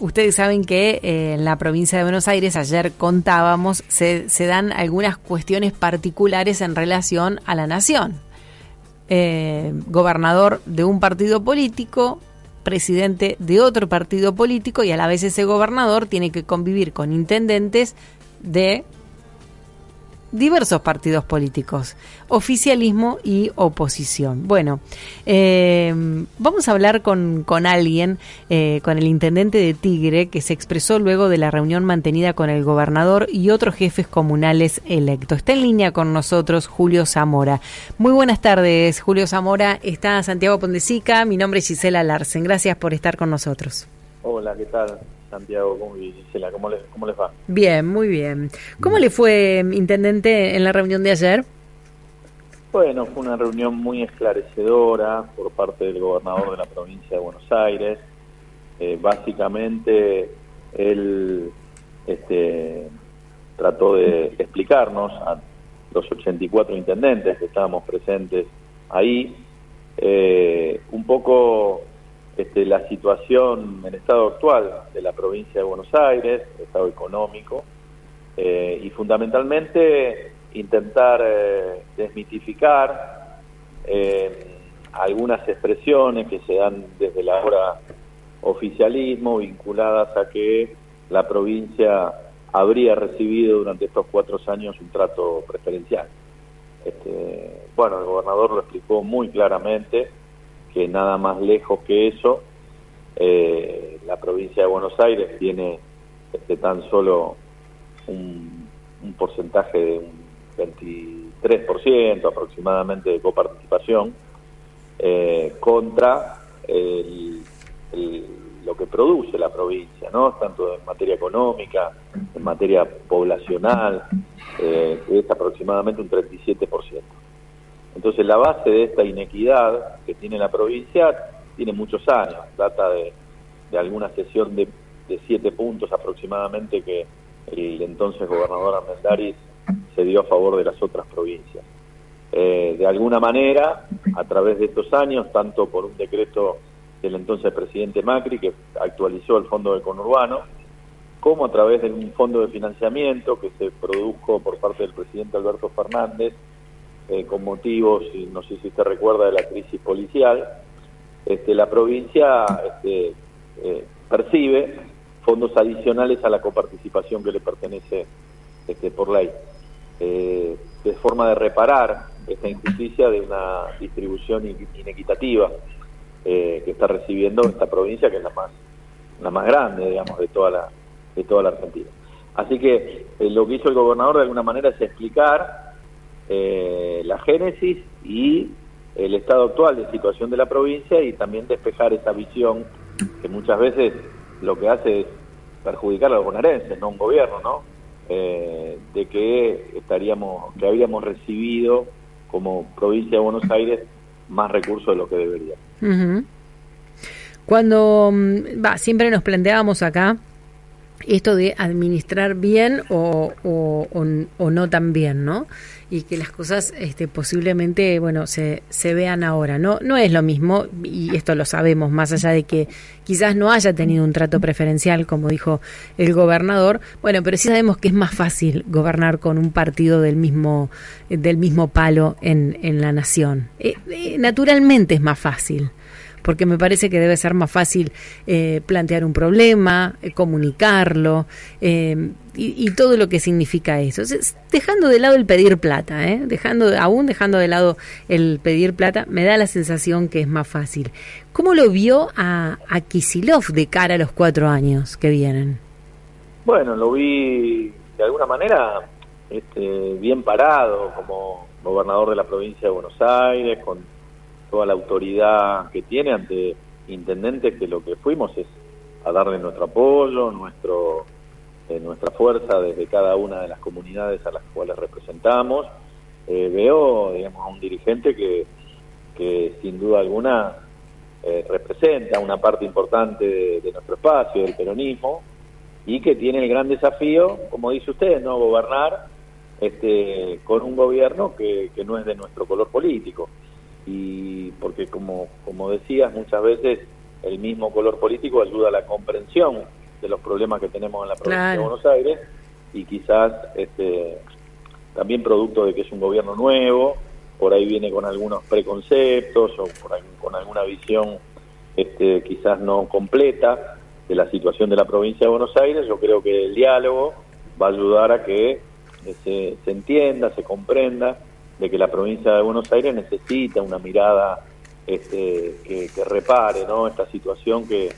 Ustedes saben que eh, en la provincia de Buenos Aires, ayer contábamos, se, dan algunas cuestiones particulares en relación a la nación. Eh, gobernador de un partido político, presidente de otro partido político y a la vez ese gobernador tiene que convivir con intendentes de diversos partidos políticos, oficialismo y oposición. Bueno, eh, vamos a hablar con, con alguien, eh, con el intendente de Tigre, que se expresó luego de la reunión mantenida con el gobernador y otros jefes comunales electos. Está en línea con nosotros Julio Zamora. Muy buenas tardes, Julio Zamora. Está Santiago Pondesica. Mi nombre es Gisela Larsen. Gracias por estar con nosotros. Hola, ¿qué tal? Santiago ¿cómo, Gisela, ¿cómo les, ¿cómo les va? Bien, muy bien. ¿Cómo le fue, Intendente, en la reunión de ayer? Bueno, fue una reunión muy esclarecedora por parte del gobernador de la provincia de Buenos Aires. Eh, básicamente, él este, trató de explicarnos a los 84 intendentes que estábamos presentes ahí, eh, un poco este, la situación, el estado actual de la provincia de Buenos Aires, estado económico, eh, y fundamentalmente intentar eh, desmitificar eh, algunas expresiones que se dan desde la hora oficialismo vinculadas a que la provincia habría recibido durante estos cuatro años un trato preferencial. Este, bueno, el gobernador lo explicó muy claramente que nada más lejos que eso, eh, la provincia de Buenos Aires tiene este, tan solo un, porcentaje de un 23% aproximadamente de coparticipación eh, contra lo que produce la provincia, ¿no? tanto en materia económica, en materia poblacional, eh, es aproximadamente un 37%. Entonces la base de esta inequidad que tiene la provincia tiene muchos años, data de, alguna sesión de, siete puntos aproximadamente que el entonces gobernador Armendáriz se dio a favor de las otras provincias. Eh, de alguna manera, a través de estos años, tanto por un decreto del entonces presidente Macri, que actualizó el fondo de conurbano, como a través de un fondo de financiamiento que se produjo por parte del presidente Alberto Fernández, eh, con motivos, no sé si usted recuerda, de la crisis policial, este, la provincia este, eh, percibe fondos adicionales a la coparticipación que le pertenece este, por ley. Eh, de forma de reparar esta injusticia de una distribución inequitativa que está recibiendo esta provincia, que es la más, la más grande, digamos, de toda la, de toda la Argentina. Así que lo que hizo el gobernador de alguna manera es explicar eh, la génesis y el estado actual de situación de la provincia y también despejar esa visión que muchas veces lo que hace es perjudicar a los bonaerenses, no un gobierno, ¿no? Eh, de que estaríamos, que habíamos recibido como provincia de Buenos Aires más recursos de lo que debería. Cuando mm, va, siempre nos planteábamos acá esto de administrar bien o, o, no tan bien, ¿no? Y que las cosas este, posiblemente, bueno, se, se vean ahora, ¿no? No es lo mismo, y esto lo sabemos, más allá de que quizás no haya tenido un trato preferencial, como dijo el gobernador, bueno, pero sí sabemos que es más fácil gobernar con un partido del mismo, del mismo palo en, en la nación. Eh, eh, naturalmente es más fácil porque me parece que debe ser más fácil eh, plantear un problema, eh, comunicarlo eh, y, todo lo que significa eso. dejando de lado el pedir plata, dejando aún dejando de lado el pedir plata, me da la sensación que es más fácil. ¿Cómo lo vio a, a Kisilov de cara a los cuatro años que vienen? Bueno, lo vi de alguna manera este, bien parado como gobernador de la provincia de Buenos Aires, con toda la autoridad que tiene ante intendentes que lo que fuimos es a darle nuestro apoyo, nuestro eh, nuestra fuerza desde cada una de las comunidades a las cuales representamos. Eh, veo, digamos, a un dirigente que, que sin duda alguna eh, representa una parte importante de, nuestro espacio, del peronismo, y que tiene el gran desafío, como dice usted, no gobernar este, con un gobierno que, que no es de nuestro color político. Y porque, como, como decías, muchas veces el mismo color político ayuda a la comprensión de los problemas que tenemos en la provincia de Buenos Aires y quizás este, también producto de que es un gobierno nuevo, por ahí viene con algunos preconceptos o con alguna visión este, quizás no completa de la situación de la provincia de Buenos Aires, yo creo que el diálogo va a ayudar a que se, se entienda, se comprenda de que la provincia de Buenos Aires necesita una mirada este, que, repare esta situación que,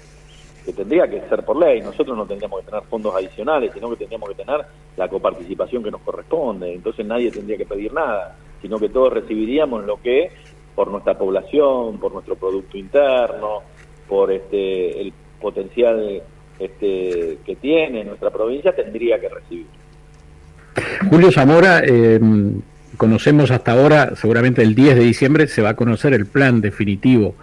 que tendría que ser por ley. Nosotros no tendríamos que tener fondos adicionales, sino que tendríamos que tener la coparticipación que nos corresponde. Entonces nadie tendría que pedir nada, sino que todos recibiríamos lo que por nuestra población, por nuestro producto interno, por este el potencial este, que tiene nuestra provincia, tendría que recibir. Julio Zamora, eh, conocemos hasta ahora, seguramente el 10 de diciembre se va a conocer el plan definitivo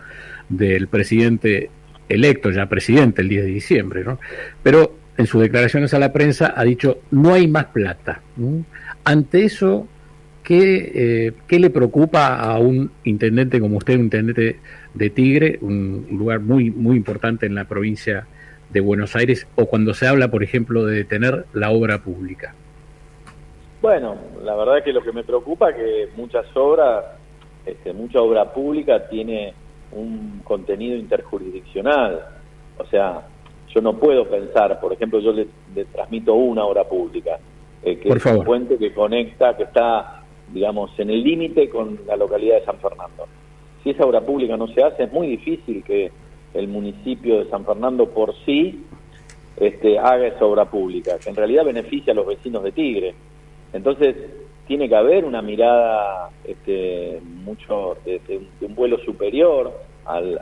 del presidente electo ya presidente el 10 de diciembre, ¿no? Pero en sus declaraciones a la prensa ha dicho no hay más plata. Ante eso, ¿qué, eh, ¿qué, le preocupa a un intendente como usted, un intendente de Tigre, un lugar muy, muy importante en la provincia de Buenos Aires, o cuando se habla, por ejemplo, de detener la obra pública? Bueno, la verdad que lo que me preocupa es que muchas obras, este, mucha obra pública tiene un contenido interjurisdiccional. O sea, yo no puedo pensar, por ejemplo, yo le, transmito una obra pública, eh, que es un puente que conecta, que está, digamos, en el límite con la localidad de San Fernando. Si esa obra pública no se hace, es muy difícil que el municipio de San Fernando por sí este, haga esa obra pública, que en realidad beneficia a los vecinos de Tigre. Entonces, tiene que haber una mirada este, mucho de, un vuelo superior al,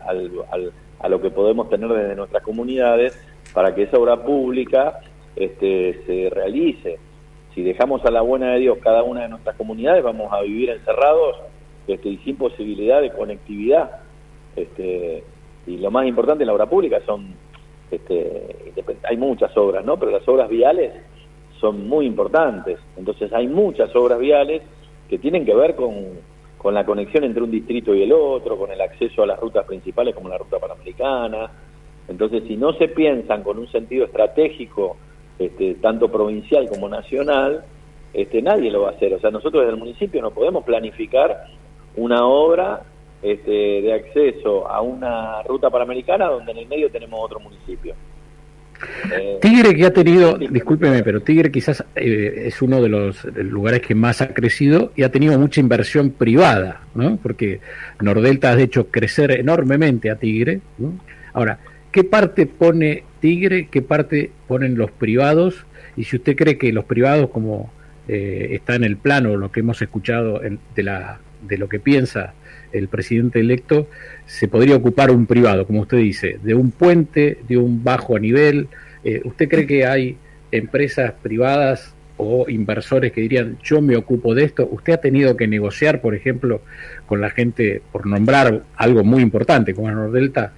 a lo que podemos tener desde nuestras comunidades para que esa obra pública este, se realice. Si dejamos a la buena de Dios cada una de nuestras comunidades, vamos a vivir encerrados este, y sin posibilidad de conectividad. Este, y lo más importante en la obra pública son, este, hay muchas obras, ¿no? Pero las obras viales son muy importantes. Entonces hay muchas obras viales que tienen que ver con, con la conexión entre un distrito y el otro, con el acceso a las rutas principales como la ruta panamericana. Entonces, si no se piensan con un sentido estratégico, este, tanto provincial como nacional, este, nadie lo va a hacer. O sea, nosotros desde el municipio no podemos planificar una obra este, de acceso a una ruta panamericana donde en el medio tenemos otro municipio. Eh, Tigre que ha tenido, discúlpeme, pero Tigre quizás eh, es uno de los lugares que más ha crecido y ha tenido mucha inversión privada, ¿no? Porque Nordelta ha hecho crecer enormemente a Tigre. Ahora, ¿qué parte pone Tigre, qué parte ponen los privados? Y si usted cree que los privados, como eh, está en el plano, lo que hemos escuchado de, la, de lo que piensa el presidente electo, se podría ocupar un privado, como usted dice, de un puente, de un bajo a nivel. Eh, ¿Usted cree que hay empresas privadas o inversores que dirían, yo me ocupo de esto? ¿Usted ha tenido que negociar, por ejemplo, con la gente, por nombrar algo muy importante como Nordelta,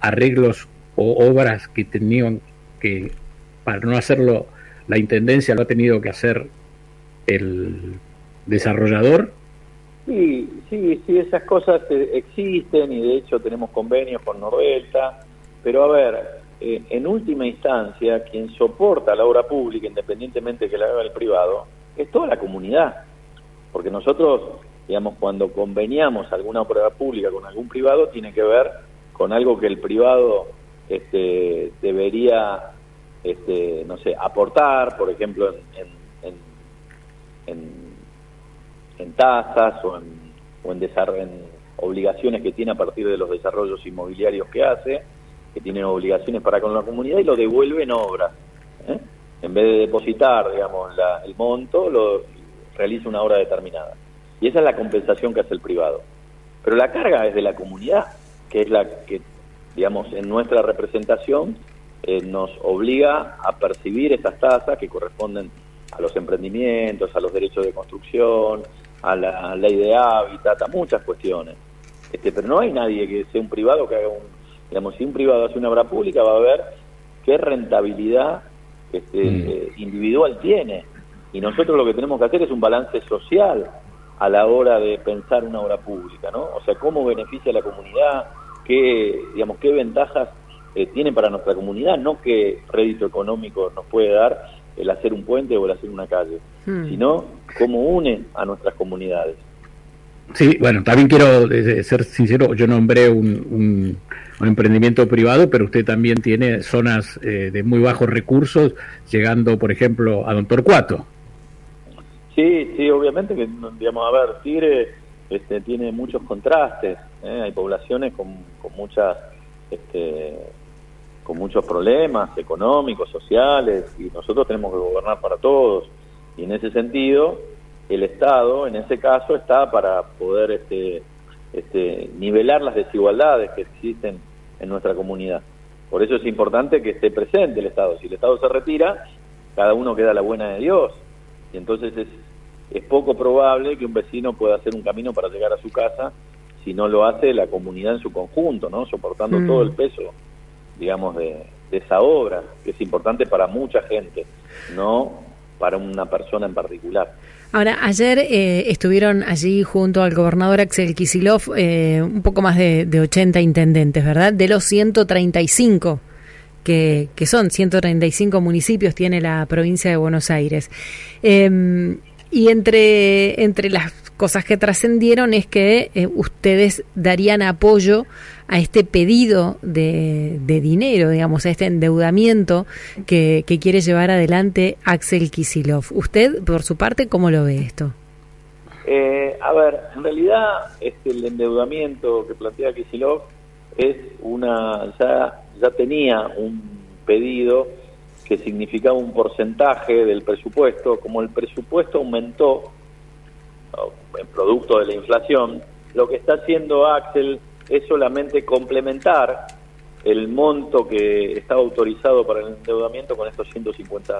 arreglos o obras que tenían que, para no hacerlo la Intendencia, lo ha tenido que hacer el desarrollador? Sí, sí, sí, esas cosas eh, existen y de hecho tenemos convenios con Nordelta, pero a ver, eh, en última instancia, quien soporta la obra pública, independientemente de que la haga el privado, es toda la comunidad, porque nosotros, digamos, cuando conveniamos alguna obra pública con algún privado, tiene que ver con algo que el privado este, debería, este, no sé, aportar, por ejemplo, en, en en tasas o en, o en, obligaciones que tiene a partir de los desarrollos inmobiliarios que hace, que tiene obligaciones para con la comunidad y lo devuelve en obras. ¿eh? En vez de depositar, digamos, el monto, lo realiza una obra determinada. Y esa es la compensación que hace el privado. Pero la carga es de la comunidad, que es la que, digamos, en nuestra representación eh, nos obliga a percibir estas tasas que corresponden a los emprendimientos, a los derechos de construcción, a la ley de hábitat, a muchas cuestiones. Este, pero no hay nadie que sea un privado que haga un, digamos, si un privado hace una obra pública va a ver qué rentabilidad este, mm. eh, individual tiene. Y nosotros lo que tenemos que hacer es un balance social a la hora de pensar una obra pública, ¿no? O sea, cómo beneficia a la comunidad, qué, digamos, qué ventajas eh, tiene para nuestra comunidad, no qué rédito económico nos puede dar el hacer un puente o el hacer una calle, hmm. sino cómo une a nuestras comunidades. Sí, bueno, también quiero eh, ser sincero, yo nombré un, un, emprendimiento privado, pero usted también tiene zonas eh, de muy bajos recursos, llegando, por ejemplo, a Don Torcuato. Sí, sí, obviamente que, digamos, a ver, Tigre este, tiene muchos contrastes, ¿eh? hay poblaciones con, con muchas este, con muchos problemas económicos, sociales, y nosotros tenemos que gobernar para todos. Y en ese sentido, el Estado, en ese caso, está para poder este, este, nivelar las desigualdades que existen en nuestra comunidad. Por eso es importante que esté presente el Estado. Si el Estado se retira, cada uno queda a la buena de Dios. Y entonces es, es poco probable que un vecino pueda hacer un camino para llegar a su casa si no lo hace la comunidad en su conjunto, ¿no? Soportando mm. todo el peso digamos, de, esa obra, que es importante para mucha gente, no para una persona en particular. Ahora, ayer eh, estuvieron allí junto al gobernador Axel Kisilov eh, un poco más de, de, 80 intendentes, ¿verdad? De los 135 que, que son, 135 municipios tiene la provincia de Buenos Aires. Em, y entre, entre las cosas que trascendieron es que eh, ustedes darían apoyo a este pedido de, dinero, digamos, a este endeudamiento que, quiere llevar adelante Axel Kisilov. ¿Usted, por su parte, cómo lo ve esto? Eh, a ver, en realidad este, el endeudamiento que plantea Kisilov es una, ya, ya tenía un pedido que significaba un porcentaje del presupuesto, como el presupuesto aumentó en producto de la inflación, lo que está haciendo Axel es solamente complementar el monto que estaba autorizado para el endeudamiento con estos 150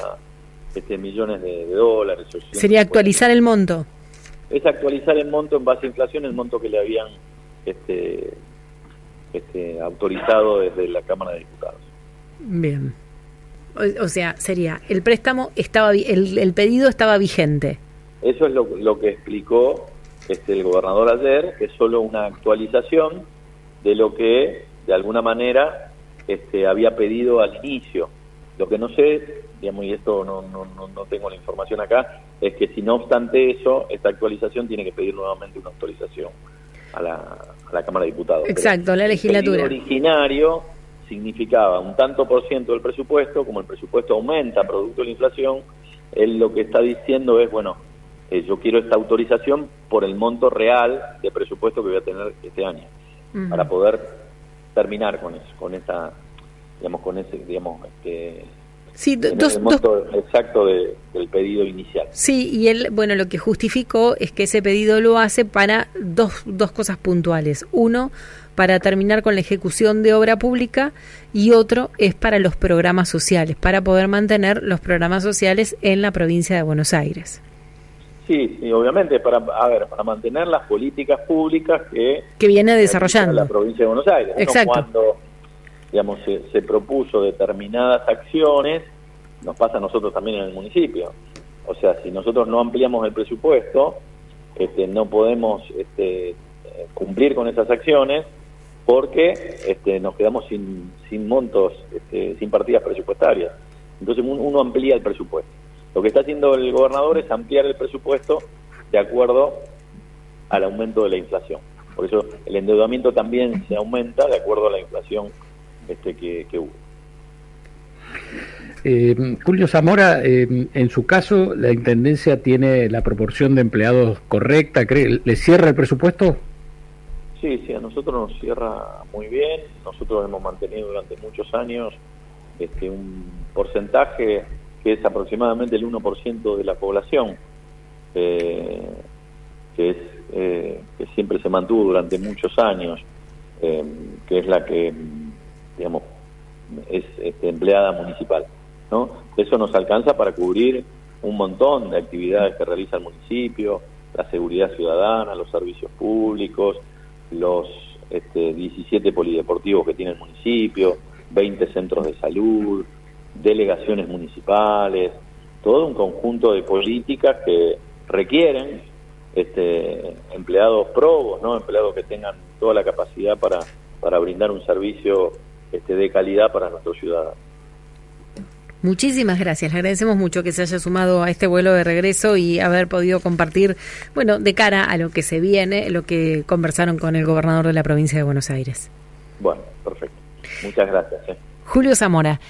este, millones de, dólares. Sería actualizar el monto. Es actualizar el monto en base a inflación, el monto que le habían este, este, autorizado desde la Cámara de Diputados. Bien. O, sea, sería, el préstamo estaba, el, el pedido estaba vigente. Eso es lo, lo que explicó este, el gobernador ayer, que es solo una actualización de lo que de alguna manera este, había pedido al inicio. Lo que no sé, digamos, y esto no, no, no, tengo la información acá, es que si no obstante eso, esta actualización tiene que pedir nuevamente una autorización a la, a la Cámara de Diputados. Exacto, la legislatura. El originario significaba un tanto por ciento del presupuesto, como el presupuesto aumenta producto de la inflación, él lo que está diciendo es, bueno, eh, yo quiero esta autorización por el monto real de presupuesto que voy a tener este año, para poder terminar con eso, con esa, digamos, con ese, digamos, este, Sí, dos, el monto exacto del pedido inicial. Sí, y él, bueno, lo que justificó es que ese pedido lo hace para dos, dos cosas puntuales. Uno, para terminar con la ejecución de obra pública y otro es para los programas sociales, para poder mantener los programas sociales en la provincia de Buenos Aires. Sí, sí, obviamente, para, a ver, para mantener las políticas públicas que, que viene desarrollando la provincia de Buenos Aires. Exacto. Cuando, digamos, se, propuso determinadas acciones, nos pasa a nosotros también en el municipio. O sea, si nosotros no ampliamos el presupuesto, este, no podemos este, cumplir con esas acciones porque este, nos quedamos sin, sin montos, este, sin partidas presupuestarias. Entonces uno amplía el presupuesto. Lo que está haciendo el gobernador es ampliar el presupuesto de acuerdo al aumento de la inflación. Por eso el endeudamiento también se aumenta de acuerdo a la inflación este, que, hubo. Eh, Julio Zamora, eh, en su caso, ¿la Intendencia tiene la proporción de empleados correcta? ¿Le cierra el presupuesto? Sí, sí, a nosotros nos cierra muy bien. Nosotros hemos mantenido durante muchos años este, un porcentaje que es aproximadamente el 1% de la población, eh, que, es, eh, que siempre se mantuvo durante muchos años, eh, que es la que, digamos, es este, empleada municipal. ¿no? Eso nos alcanza para cubrir un montón de actividades que realiza el municipio, la seguridad ciudadana, los servicios públicos, los este, 17 polideportivos que tiene el municipio, 20 centros de salud, delegaciones municipales, todo un conjunto de políticas que requieren este, empleados probos, ¿no? empleados que tengan toda la capacidad para, para brindar un servicio este, de calidad para nuestros ciudadanos. Muchísimas gracias. Le agradecemos mucho que se haya sumado a este vuelo de regreso y haber podido compartir, bueno, de cara a lo que se viene, lo que conversaron con el gobernador de la provincia de Buenos Aires. Bueno, perfecto. Muchas gracias. ¿eh? Julio Zamora.